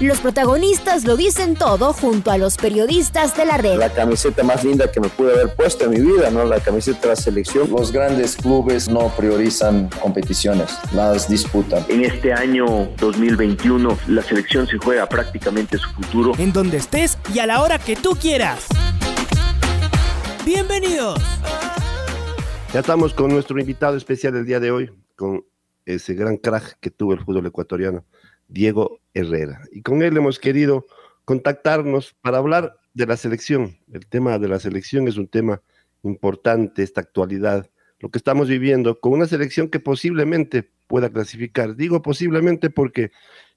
Los protagonistas lo dicen todo junto a los periodistas de la red. La camiseta más linda que me pude haber puesto en mi vida, ¿no? La camiseta de la selección. Los grandes clubes no priorizan competiciones, las disputan. En este año 2021 la selección se juega prácticamente su futuro. En donde estés y a la hora que tú quieras. Bienvenidos. Ya estamos con nuestro invitado especial del día de hoy, con ese gran crack que tuvo el fútbol ecuatoriano, Diego Herrera. Y con él hemos querido contactarnos para hablar de la selección. El tema de la selección es un tema importante, esta actualidad, lo que estamos viviendo con una selección que posiblemente pueda clasificar. Digo posiblemente porque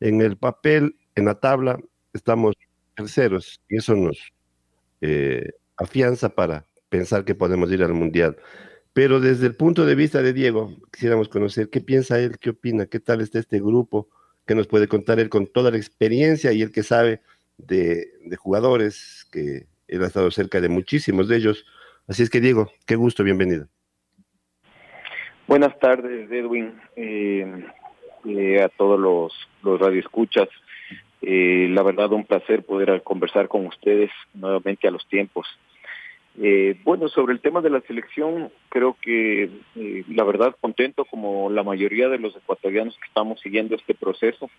en el papel, en la tabla, estamos terceros y eso nos eh, afianza para pensar que podemos ir al Mundial. Pero desde el punto de vista de Diego, quisiéramos conocer qué piensa él, qué opina, qué tal está este grupo, que nos puede contar él con toda la experiencia y el que sabe de, jugadores, que él ha estado cerca de muchísimos de ellos. Así es que Diego, qué gusto, bienvenido. Buenas tardes, Edwin, eh, eh, a todos los, los radioescuchas. Eh, la verdad, un placer poder conversar con ustedes nuevamente a los tiempos. Eh, bueno, sobre el tema de la selección, creo que eh, la verdad contento como la mayoría de los ecuatorianos que estamos siguiendo este proceso.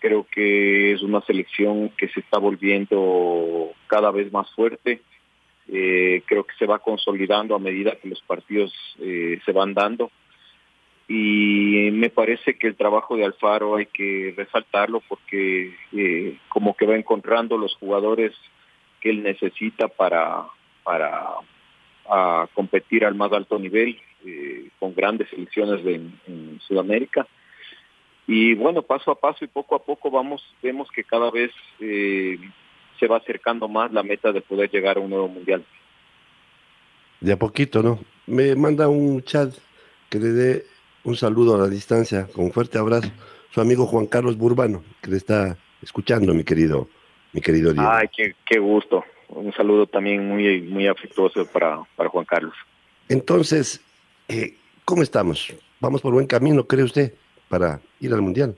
Creo que es una selección que se está volviendo cada vez más fuerte. Eh, creo que se va consolidando a medida que los partidos se van dando. Y me parece que el trabajo de Alfaro hay que resaltarlo porque como que va encontrando los jugadores que él necesita para para a competir al más alto nivel eh, con grandes selecciones en, Sudamérica. Y bueno, paso a paso y poco a poco vamos, vemos que cada vez eh, se va acercando más la meta de poder llegar a un nuevo mundial. De a poquito, ¿no? Me manda un chat que le dé un saludo a la distancia, con un fuerte abrazo, su amigo Juan Carlos Burbano, que le está escuchando, mi querido, mi querido Diego. Ay, qué, qué gusto un saludo también muy, muy afectuoso para, para Juan Carlos. Entonces, eh, ¿cómo estamos? ¿Vamos por buen camino, cree usted, para ir al Mundial?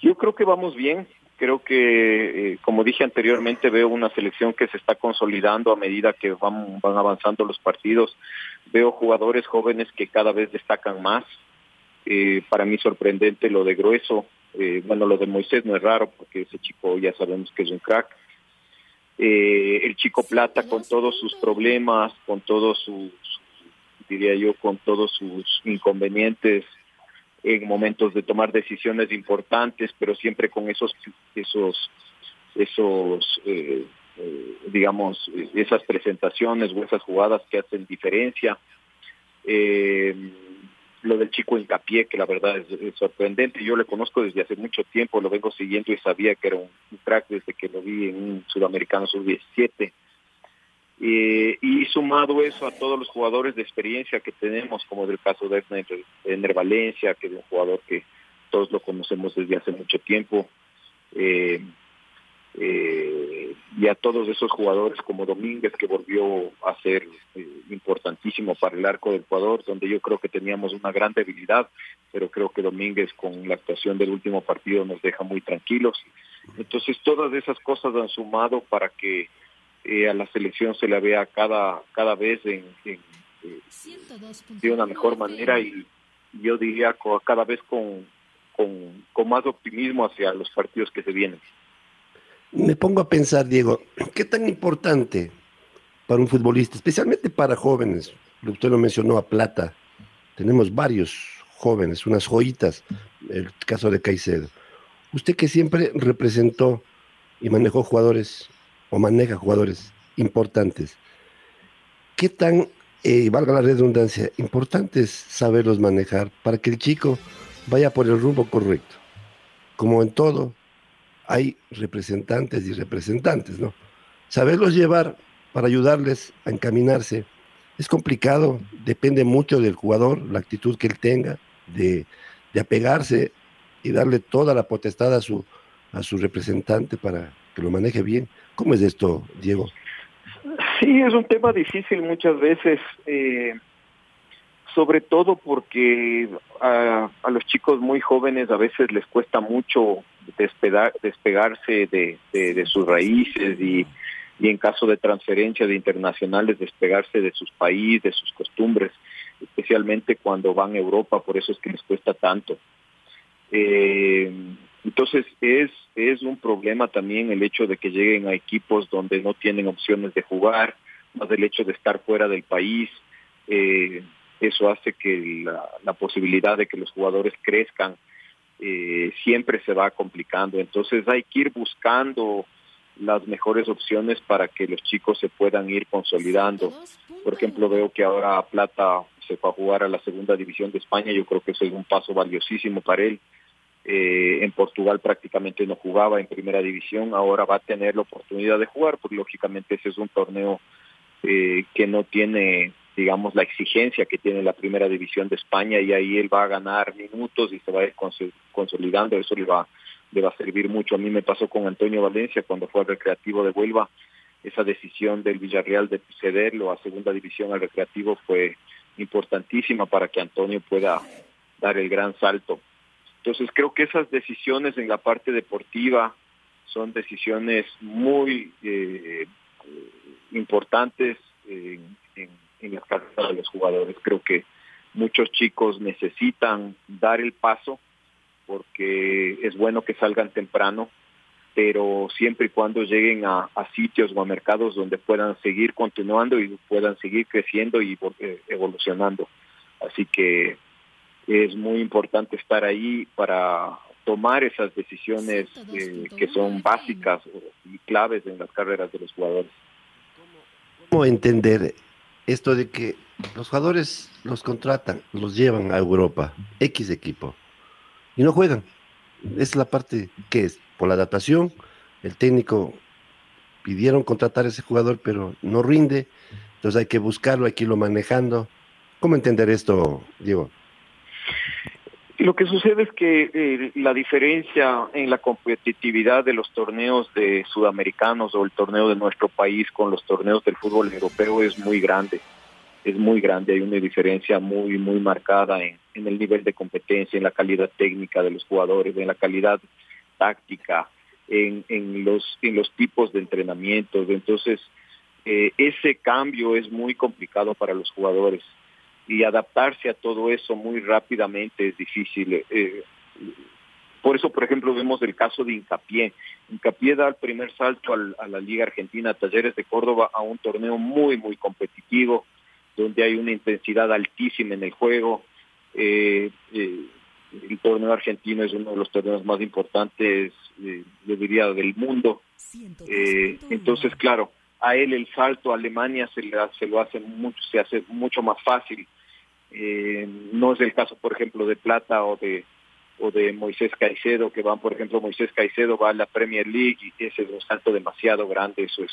Yo creo que vamos bien. Creo que, eh, como dije anteriormente, veo una selección que se está consolidando a medida que van, van avanzando los partidos. Veo jugadores jóvenes que cada vez destacan más. Eh, para mí sorprendente lo de Grueso. bueno, lo de Moisés no es raro porque ese chico ya sabemos que es un crack eh, el chico plata con todos sus problemas, con todos sus, diría yo, con todos sus inconvenientes en momentos de tomar decisiones importantes, pero siempre con esos, esos, esos, eh, eh, digamos, esas presentaciones o esas jugadas que hacen diferencia. Eh, lo del chico Hincapié, que la verdad es, sorprendente. Yo le conozco desde hace mucho tiempo, lo vengo siguiendo y sabía que era un, crack desde que lo vi en un sudamericano sub-17. y sumado eso a todos los jugadores de experiencia que tenemos, como del caso de Ener Valencia, que es un jugador que todos lo conocemos desde hace mucho tiempo. Eh, eh, y a todos esos jugadores como Domínguez que volvió a ser eh, importantísimo para el arco del Ecuador, donde yo creo que teníamos una gran debilidad, pero creo que Domínguez con la actuación del último partido nos deja muy tranquilos. Entonces todas esas cosas han sumado para que eh, a la selección se la vea cada, cada vez en, de una mejor manera y yo diría cada vez con, con, con más optimismo hacia los partidos que se vienen. Me pongo a pensar, Diego, ¿qué tan importante para un futbolista, especialmente para jóvenes? Usted lo mencionó a Plata. Tenemos varios jóvenes, unas joyitas, el caso de Caicedo. Usted que siempre representó y manejó jugadores, o maneja jugadores importantes, ¿qué tan, eh, valga la redundancia, importante es saberlos manejar para que el chico vaya por el rumbo correcto? Como en todo, hay representantes y representantes, ¿no? Saberlos llevar para ayudarles a encaminarse. Es complicado, depende mucho del jugador, la actitud que él tenga, de, de apegarse y darle toda la potestad a su, a su representante para que lo maneje bien. ¿Cómo es esto, Diego? Sí, es un tema difícil muchas veces, eh, sobre todo porque a, los chicos muy jóvenes a veces les cuesta mucho despegar, despegarse de, de, sus raíces y, y, en caso de transferencia de internacionales despegarse de sus países, de sus costumbres, especialmente cuando van a Europa, por eso es que les cuesta tanto. Eh, entonces es, es un problema también el hecho de que lleguen a equipos donde no tienen opciones de jugar, más el hecho de estar fuera del país. Eh, eso hace que la, posibilidad de que los jugadores crezcan eh, siempre se va complicando. Entonces hay que ir buscando las mejores opciones para que los chicos se puedan ir consolidando. Por ejemplo, veo que ahora Plata se fue a jugar a la segunda división de España, yo creo que eso es un paso valiosísimo para él. Eh, en Portugal prácticamente no jugaba en primera división, ahora va a tener la oportunidad de jugar, porque lógicamente ese es un torneo eh, que no tiene, digamos, la exigencia que tiene la primera división de España y ahí él va a ganar minutos y se va a ir consolidando, eso le va, le va a servir mucho. A mí me pasó con Antonio Valencia cuando fue al Recreativo de Huelva, esa decisión del Villarreal de cederlo a segunda división al Recreativo fue importantísima para que Antonio pueda dar el gran salto. Entonces creo que esas decisiones en la parte deportiva son decisiones muy eh, importantes en, en, las carreras de los jugadores. Creo que muchos chicos necesitan dar el paso porque es bueno que salgan temprano, pero siempre y cuando lleguen a, a, sitios o a mercados donde puedan seguir continuando y puedan seguir creciendo y eh, evolucionando. Así que es muy importante estar ahí para tomar esas decisiones eh, que son básicas y claves en las carreras de los jugadores. ¿Cómo entender esto de que los jugadores los contratan, los llevan a Europa, X equipo, y no juegan? Es la parte que es por la adaptación, el técnico pidieron contratar a ese jugador, pero no rinde, entonces hay que buscarlo, hay que irlo manejando. ¿Cómo entender esto, Diego? Lo que sucede es que eh, la diferencia en la competitividad de los torneos de sudamericanos o el torneo de nuestro país con los torneos del fútbol europeo es muy grande. Es muy grande, hay una diferencia muy, muy marcada en, el nivel de competencia, en la calidad técnica de los jugadores, en la calidad táctica, en, en, los, en los tipos de entrenamientos. Entonces, eh, ese cambio es muy complicado para los jugadores y adaptarse a todo eso muy rápidamente es difícil. Eh, por eso, por ejemplo, vemos el caso de Incapié. Incapié da el primer salto al, a la Liga Argentina Talleres de Córdoba a un torneo muy, muy competitivo, donde hay una intensidad altísima en el juego. Eh, eh, el torneo argentino es uno de los torneos más importantes, eh, yo diría, del mundo. Eh, entonces, claro, a él el salto a Alemania se, le, se lo hace mucho, se hace mucho más fácil. Eh, no es el caso, por ejemplo, de Plata o de o de Moisés Caicedo, que van, por ejemplo, Moisés Caicedo va a la Premier League y ese es un salto demasiado grande, eso es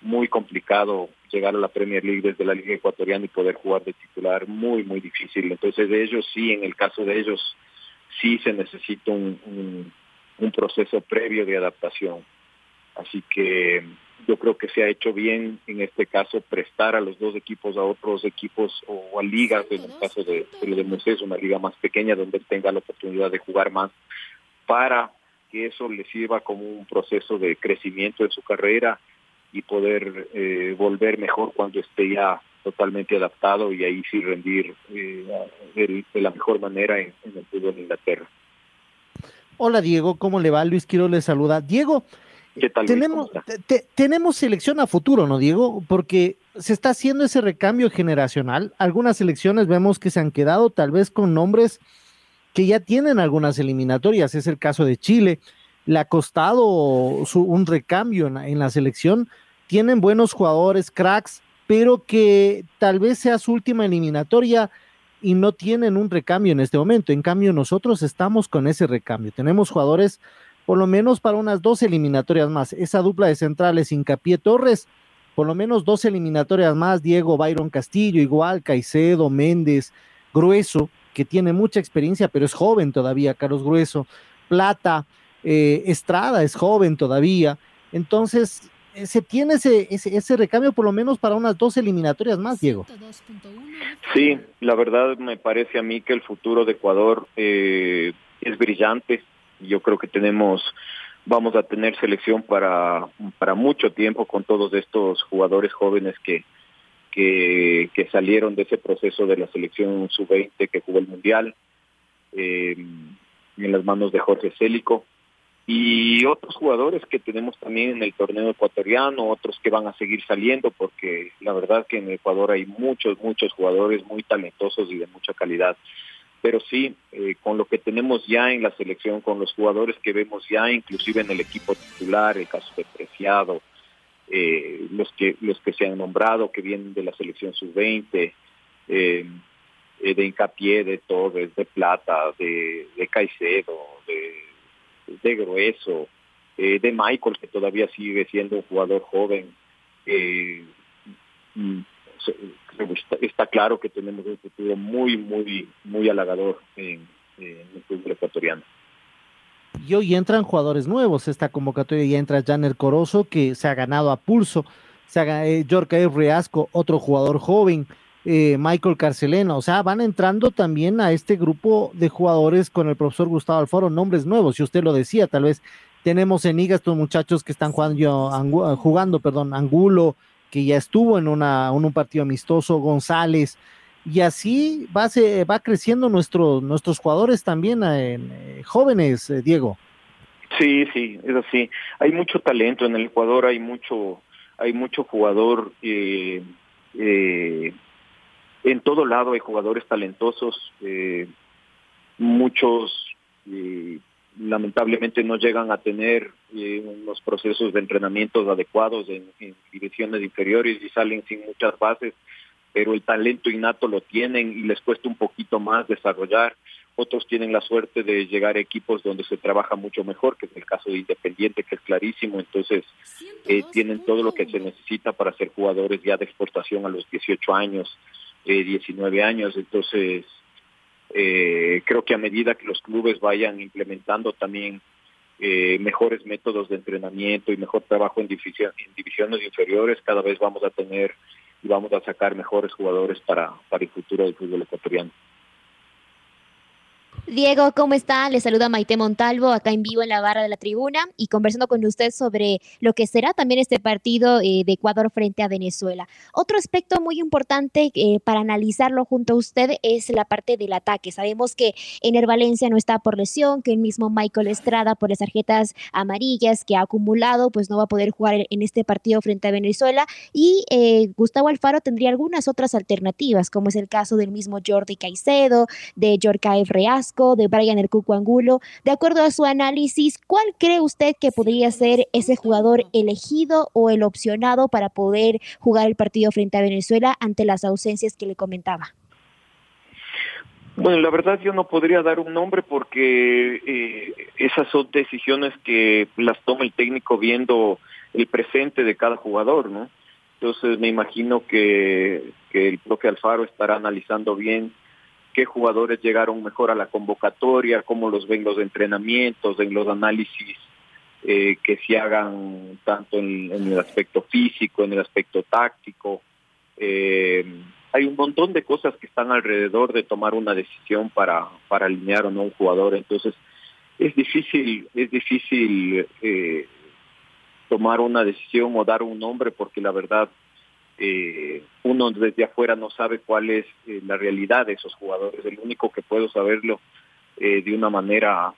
muy complicado llegar a la Premier League desde la Liga Ecuatoriana y poder jugar de titular, muy, muy difícil. Entonces, de ellos sí, en el caso de ellos, sí se necesita un, un, un proceso previo de adaptación. Así que yo creo que se ha hecho bien en este caso prestar a los dos equipos a otros equipos o a ligas, en el caso de, de, Moisés, una liga más pequeña donde tenga la oportunidad de jugar más, para que eso le sirva como un proceso de crecimiento en su carrera y poder eh, volver mejor cuando esté ya totalmente adaptado y ahí sí rendir eh, de, de, la mejor manera en, el fútbol de Inglaterra. Hola Diego, ¿cómo le va? Luis Quiero le saluda. Diego, ¿Qué tal, tenemos, te, tenemos selección a futuro, ¿no, Diego? Porque se está haciendo ese recambio generacional. Algunas selecciones vemos que se han quedado tal vez con nombres que ya tienen algunas eliminatorias. Es el caso de Chile. Le ha costado su, un recambio en, en la selección. Tienen buenos jugadores, cracks, pero que tal vez sea su última eliminatoria y no tienen un recambio en este momento. En cambio, nosotros estamos con ese recambio. Tenemos jugadores por lo menos para unas dos eliminatorias más. Esa dupla de centrales, Hincapié Torres, por lo menos dos eliminatorias más, Diego, Byron Castillo, igual, Caicedo, Méndez, Grueso, que tiene mucha experiencia, pero es joven todavía, Carlos Grueso, Plata, eh, Estrada es joven todavía, entonces eh, se tiene ese, ese, recambio por lo menos para unas dos eliminatorias más, Diego. Sí, la verdad me parece a mí que el futuro de Ecuador eh, es brillante. Yo creo que tenemos, vamos a tener selección para, para mucho tiempo con todos estos jugadores jóvenes que, que, que salieron de ese proceso de la selección sub-20 que jugó el Mundial, eh, en las manos de Jorge Célico y otros jugadores que tenemos también en el torneo ecuatoriano, otros que van a seguir saliendo, porque la verdad que en Ecuador hay muchos, muchos jugadores muy talentosos y de mucha calidad. Pero sí, eh, con lo que tenemos ya en la selección, con los jugadores que vemos ya, inclusive en el equipo titular, el caso de Preciado, eh, los que los que se han nombrado, que vienen de la selección sub-20, eh, de hincapié, de Torres, de Plata, de, Caicedo, de Grueso, de Michael, que todavía sigue siendo un jugador joven. Está, claro que tenemos un futuro muy, muy, muy halagador en, el fútbol ecuatoriano. Y hoy entran jugadores nuevos. Esta convocatoria ya entra Janer Corozo, que se ha ganado a pulso. Se ha, eh, Reasco, otro jugador joven. Eh, Michael Carcelena, o sea, van entrando también a este grupo de jugadores con el profesor Gustavo Alfaro, nombres nuevos, si usted lo decía, tal vez tenemos en IGA estos muchachos que están jugando perdón, Angulo, que ya estuvo en, una, un partido amistoso, González, y así va, se, va creciendo nuestro, nuestros jugadores también eh, eh, jóvenes, Diego. Sí, sí, es así. Hay mucho talento en el Ecuador, hay mucho, hay mucho jugador eh, en todo lado hay jugadores talentosos, eh, muchos eh, lamentablemente no llegan a tener eh, unos procesos de entrenamientos adecuados en, divisiones inferiores y salen sin muchas bases, pero el talento innato lo tienen y les cuesta un poquito más desarrollar. Otros tienen la suerte de llegar a equipos donde se trabaja mucho mejor, que es el caso de Independiente, que es clarísimo. Entonces, tienen todo lo que se necesita para ser jugadores ya de exportación a los 18 años. 19 años. Entonces, eh, creo que a medida que los clubes vayan implementando también eh, mejores métodos de entrenamiento y mejor trabajo en, divisiones inferiores, cada vez vamos a tener y vamos a sacar mejores jugadores para, para el futuro del fútbol ecuatoriano. Diego, ¿cómo está? Le saluda Maite Montalvo acá en vivo en la barra de la tribuna y conversando con usted sobre lo que será también este partido eh, de Ecuador frente a Venezuela. Otro aspecto muy importante eh, para analizarlo junto a usted es la parte del ataque. Sabemos que Ener Valencia no está por lesión, que el mismo Michael Estrada por las tarjetas amarillas que ha acumulado, pues no va a poder jugar en este partido frente a Venezuela y eh, Gustavo Alfaro tendría algunas otras alternativas, como es el caso del mismo Jordi Caicedo, de Jorkaev De Brian El Cuco Angulo. De acuerdo a su análisis, ¿cuál cree usted que podría ser ese jugador elegido o el opcionado para poder jugar el partido frente a Venezuela ante las ausencias que le comentaba? Bueno, la verdad yo no podría dar un nombre porque eh, esas son decisiones que las toma el técnico viendo el presente de cada jugador, ¿no? Entonces me imagino que, que el profe Alfaro estará analizando bien qué jugadores llegaron mejor a la convocatoria, cómo los ven los entrenamientos, en los análisis eh, que se hagan tanto en, el aspecto físico, en el aspecto táctico. Eh, hay un montón de cosas que están alrededor de tomar una decisión para, para alinear o no un jugador. Entonces, es difícil, es difícil eh, tomar una decisión o dar un nombre porque la verdad eh, uno desde afuera no sabe cuál es eh, la realidad de esos jugadores. El único que puedo saberlo eh, de una manera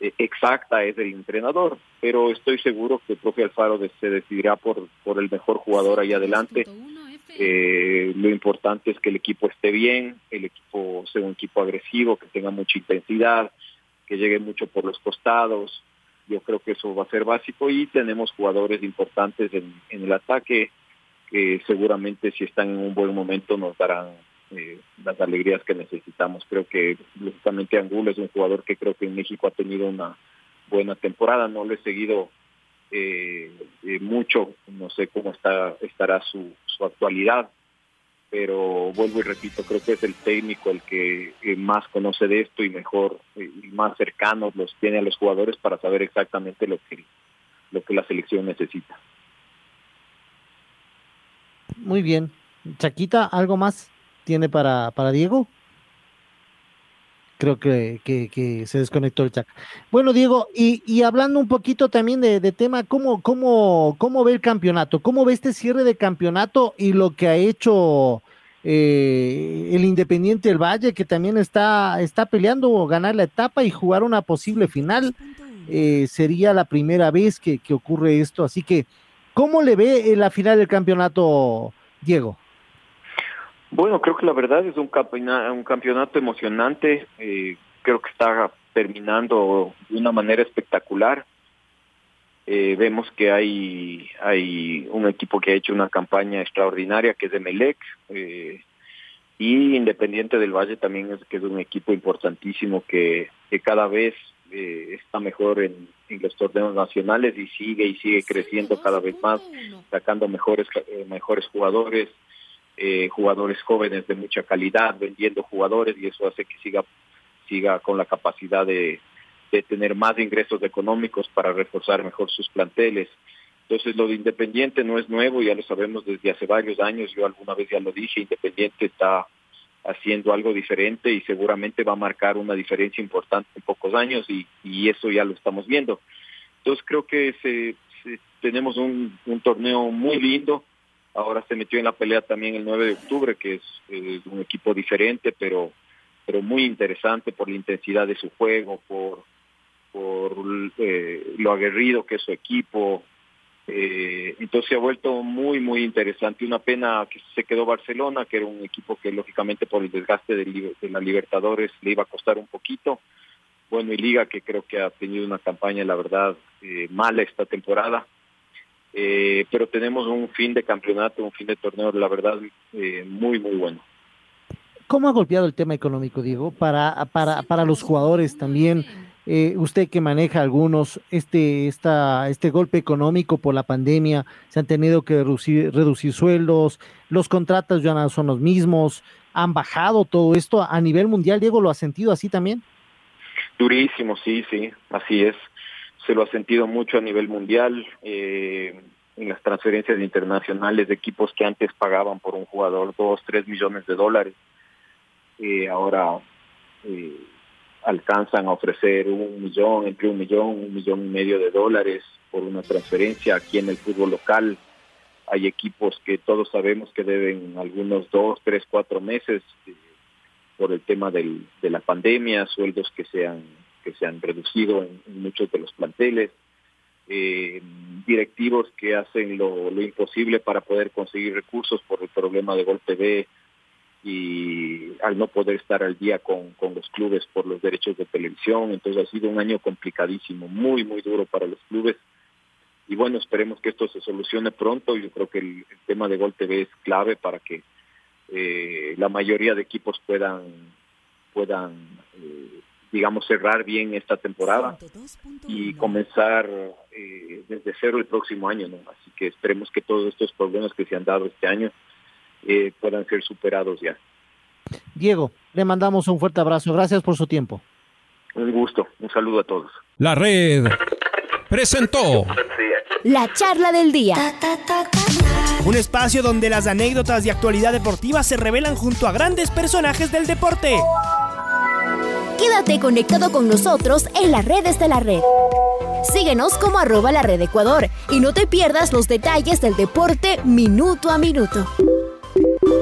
eh, exacta es el entrenador, pero estoy seguro que el propio Alfaro se decidirá por, por el mejor jugador ahí adelante. lo importante es que el equipo esté bien, el equipo sea un equipo agresivo, que tenga mucha intensidad, que llegue mucho por los costados. Yo creo que eso va a ser básico y tenemos jugadores importantes en, en el ataque que seguramente si están en un buen momento nos darán eh, las alegrías que necesitamos. Creo que justamente Angulo es un jugador que creo que en México ha tenido una buena temporada, no lo he seguido eh, eh, mucho, no sé cómo está, estará su, su actualidad, pero vuelvo y repito, creo que es el técnico el que más conoce de esto y mejor y más cercanos los tiene a los jugadores para saber exactamente lo que lo que la selección necesita. Muy bien. Chaquita, ¿algo más tiene para, para Diego? Creo que, que, que se desconectó el chat. Bueno, Diego, y, y hablando un poquito también de, de tema, ¿cómo, cómo, ¿cómo ve el campeonato? ¿Cómo ve este cierre de campeonato y lo que ha hecho eh, el Independiente del Valle, que también está, está peleando ganar la etapa y jugar una posible final? Eh, sería la primera vez que, que ocurre esto, así que, ¿cómo le ve la final del campeonato, Diego? Bueno, creo que la verdad es un campeonato, un campeonato emocionante. Eh, creo que está terminando de una manera espectacular. Eh, vemos que hay, hay un equipo que ha hecho una campaña extraordinaria, que es de Melec. Eh, y Independiente del Valle también es que es un equipo importantísimo que, que cada vez eh, está mejor en, en, los torneos nacionales y sigue y sigue creciendo cada vez más, sacando mejores, eh, mejores jugadores, eh, jugadores jóvenes de mucha calidad, vendiendo jugadores y eso hace que siga, siga con la capacidad de, de tener más ingresos económicos para reforzar mejor sus planteles. Entonces lo de Independiente no es nuevo, ya lo sabemos desde hace varios años, yo alguna vez ya lo dije, Independiente está haciendo algo diferente y seguramente va a marcar una diferencia importante en pocos años y, y eso ya lo estamos viendo. Entonces creo que se, tenemos un, torneo muy lindo, ahora se metió en la pelea también el 9 de octubre, que es, es un equipo diferente, pero, pero muy interesante por la intensidad de su juego, por, por eh, lo aguerrido que es su equipo. Eh, entonces se ha vuelto muy, muy interesante. Una pena que se quedó Barcelona, que era un equipo que lógicamente por el desgaste de, de la Libertadores le iba a costar un poquito. Bueno, y Liga que creo que ha tenido una campaña, la verdad, eh, mala esta temporada eh, pero tenemos un fin de campeonato, un fin de torneo, la verdad, eh, muy, muy bueno. ¿Cómo ha golpeado el tema económico, Diego, para, para, para los jugadores también? Eh, usted que maneja algunos, este, esta, este golpe económico por la pandemia, se han tenido que reducir, reducir sueldos, los contratos ya son los mismos, han bajado todo esto a nivel mundial, Diego, ¿lo ha sentido así también? Durísimo, sí, sí, así es. Se lo ha sentido mucho a nivel mundial, eh, en las transferencias internacionales de equipos que antes pagaban por un jugador dos, tres millones de dólares, eh, ahora eh, alcanzan a ofrecer un millón, entre un millón, un millón y medio de dólares por una transferencia aquí en el fútbol local. Hay equipos que todos sabemos que deben algunos dos, tres, cuatro meses eh, por el tema del, de la pandemia, sueldos que se han que se han reducido en, muchos de los planteles, eh, directivos que hacen lo, lo, imposible para poder conseguir recursos por el problema de Gol TV y al no poder estar al día con, con los clubes por los derechos de televisión. Entonces ha sido un año complicadísimo, muy, muy duro para los clubes. Y bueno, esperemos que esto se solucione pronto. Yo creo que el, el tema de Gol TV es clave para que eh, la mayoría de equipos puedan, puedan eh, digamos, cerrar bien esta temporada y comenzar eh, desde cero el próximo año, ¿no? Así que esperemos que todos estos problemas que se han dado este año eh, puedan ser superados ya. Diego, le mandamos un fuerte abrazo. Gracias por su tiempo. Un gusto. Un saludo a todos. La red presentó la charla del día. Un espacio donde las anécdotas de actualidad deportiva se revelan junto a grandes personajes del deporte. Quédate conectado con nosotros en las redes de la red. Síguenos como arroba la red Ecuador y no te pierdas los detalles del deporte minuto a minuto.